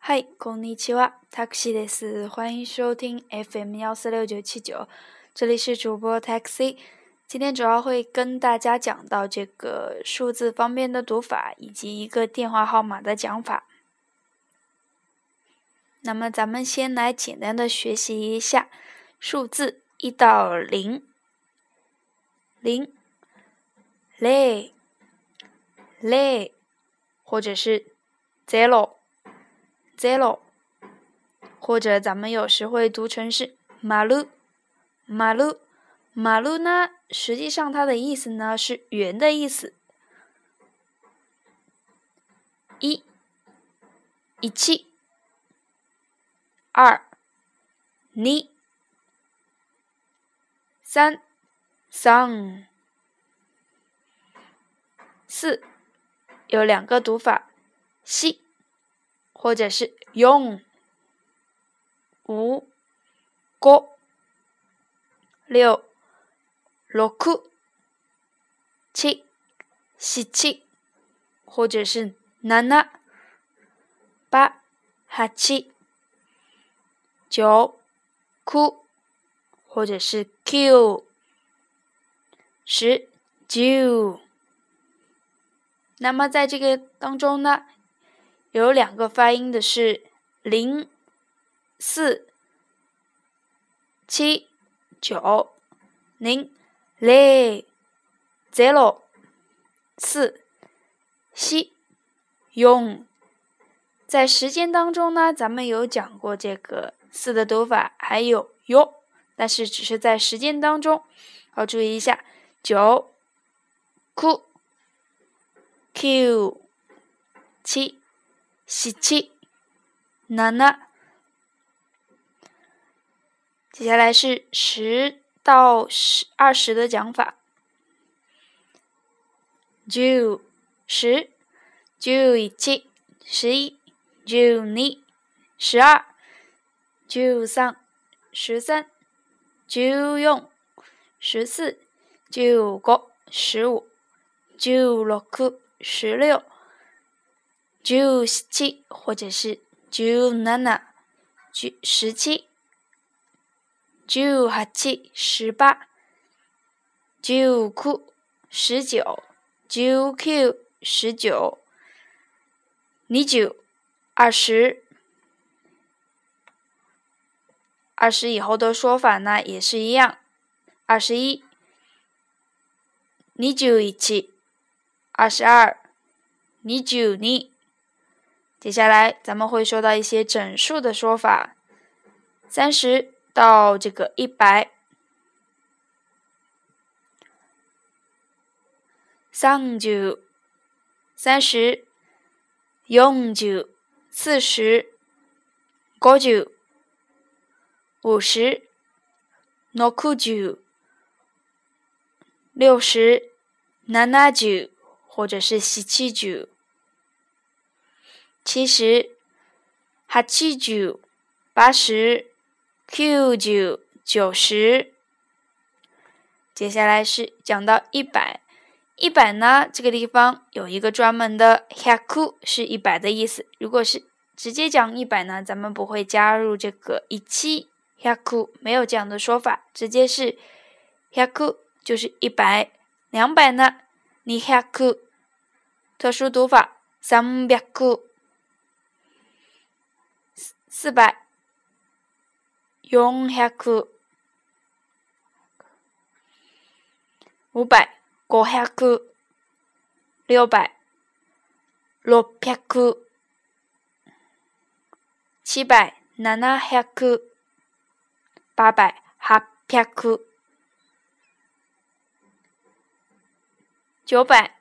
嗨，こんにちは、Taxi です。欢迎收听 FM 幺四六九七九，这里是主播 Taxi。今天主要会跟大家讲到这个数字方面的读法，以及一个电话号码的讲法。那么，咱们先来简单的学习一下数字一到零，零，零。零，或者是 zero，或者咱们有时会读成是马路，马路，马路呢，实际上它的意思呢是圆的意思。一，一七，二，二，三，三，四。有两个读法，西，或者是用，五，五，六，六，七，七，或者是七，八，八，九，九，或者是 Q，十，九。那么在这个当中呢，有两个发音的是零、四、七、九、零、零、zero、四、七、用。在时间当中呢，咱们有讲过这个四的读法，还有哟，但是只是在时间当中，要注意一下九、哭。q、七、十七、七。接下来是十到十二十的讲法。九、十、九一七、十一、九二、十二、九三、十三、九四、十四、九五、十五、九六。十六、九十七或者是九七、九十七、九八、十八、九九、十九、九九、十九、二九、二十、二十以后的说法呢也是一样，二十一、二九一七。二十二，你九你。接下来咱们会说到一些整数的说法，三十到这个一百，三九，三十，永九，四十，五九，五十，六九，六十，七九。或者是十。七九、七十、八七九、八十、九九、九十。接下来是讲到一百，一百呢，这个地方有一个专门的“百”是一百的意思。如果是直接讲一百呢，咱们不会加入这个一七“百”，没有这样的说法，直接是“百”就是一百。两百呢？二百，特殊读法，三百，四百，四百，四百。五百，五百，六百，六百，七百，七百，八百，八百。九百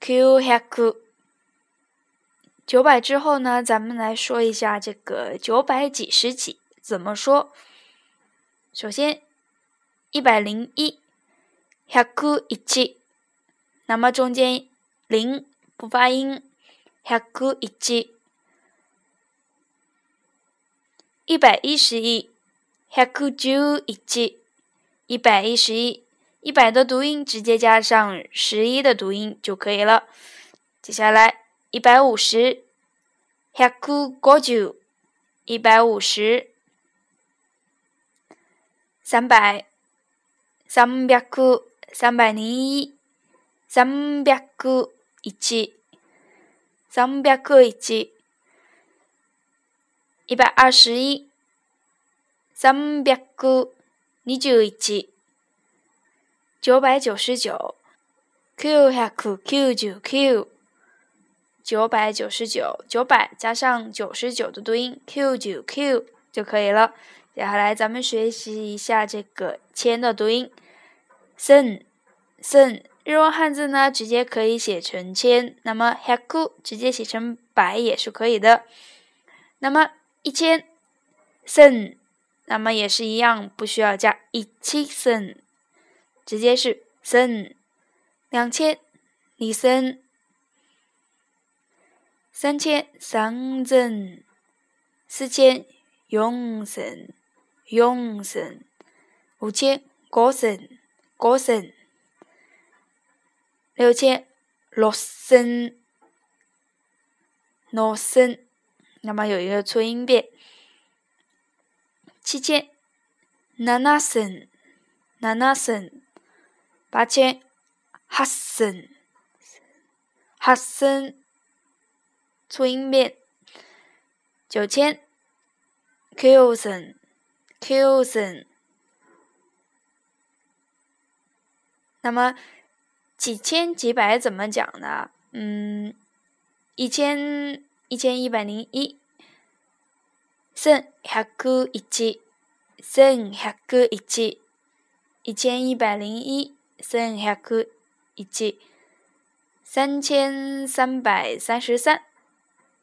，Q 百。九百之后呢，咱们来说一下这个九百几十几怎么说。首先，一百零一，百一七，那么中间零不发音，百一七。一百一十一，百九一七，一百一十一。一百的读音直接加上十一的读音就可以了。接下来一百五十，百五十，一百五十。三百，三百三百零一，三百一，三百一，一百二十一，三百二十一，九百九十九，九百九十九，九百九十九，九百加上九十九的读音 q 九 q 就可以了。接下来，咱们学习一下这个“千”的读音。生生日文汉字呢，直接可以写成“千”，那么 “haku” 直接写成“百”也是可以的。那么一千生，那么也是一样，不需要加一七生，直接是生。两千二生，三千三增，四千永生。永生，五千五生，五生，六千六生，六生。那么有一个促音变。七千七生，七生。八千八生，八生。促音变。九千九生。九生，那么几千几百怎么讲呢？嗯，一千一千一百零一，千一一，千一一，一千一百零一，千一一，三千三百三十三，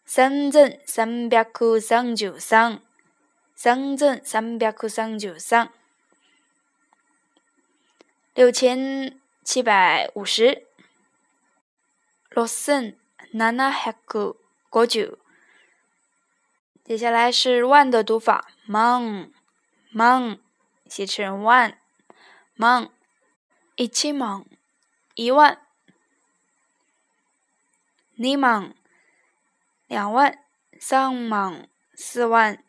三千三百三九三。三千三百三九三，六千七百五十，六千七百五十。接下来是万的读法，万万写成万。万，一千万一万，二万两万三万四万。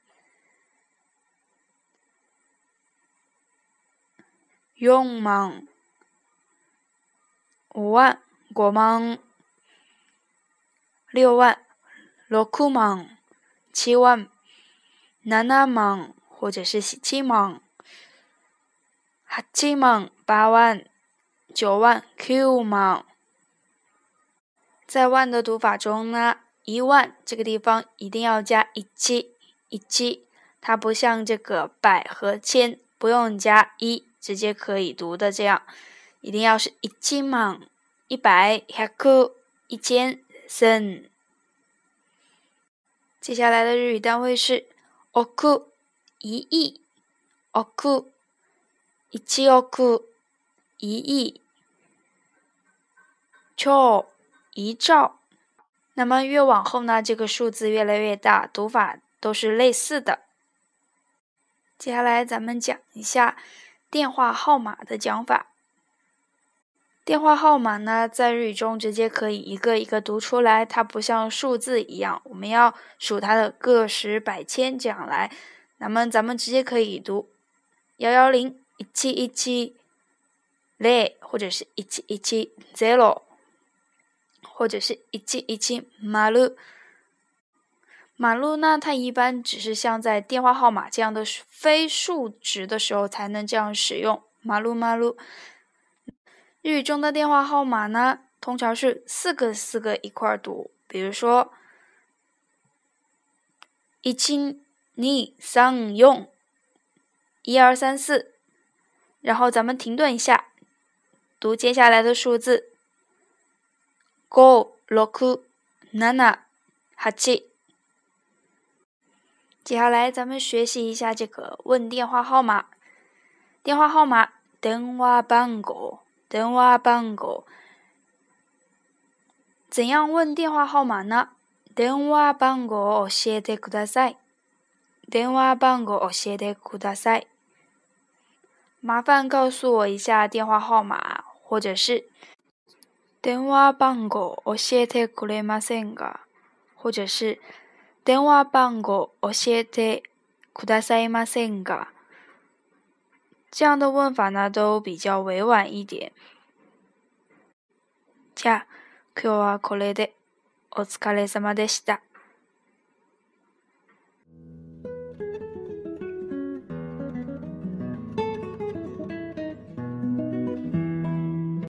四万、五万、五万、六万、六万、七万、七万或者是七万、八万、八万、九万、Q 万。在万的读法中呢，一万这个地方一定要加一七一七，它不像这个百和千不用加一。直接可以读的，这样一定要是一千万、一百、百、一千、千。接下来的日语单位是億、一亿、億、一億、一亿、兆、一兆。那么越往后呢，这个数字越来越大，读法都是类似的。接下来咱们讲一下。电话号码的讲法，电话号码呢，在日语中直接可以一个一个读出来，它不像数字一样，我们要数它的个十百千这样来。那么咱们直接可以读幺幺零一七一七零，或者是一七一七 zero，或者是一七一七马路。马路呢？它一般只是像在电话号码这样的非数值的时候才能这样使用。马路马路。日语中的电话号码呢，通常是四个四个一块读，比如说一清二三用，一二三四，然后咱们停顿一下，读接下来的数字五六七八。接下来，咱们学习一下这个问电话号码。电话号码，电话番号，电话番号。怎样问电话号码呢？电话番号教えてください。电话番号教えてください。麻烦告诉我一下电话号码，或者是 電話番号教えてくれませんか？或者是。電話番号教えてくださいませんか？这样的问法呢，都比较委婉一点。じゃあ、今日はこれでお疲れ様でした。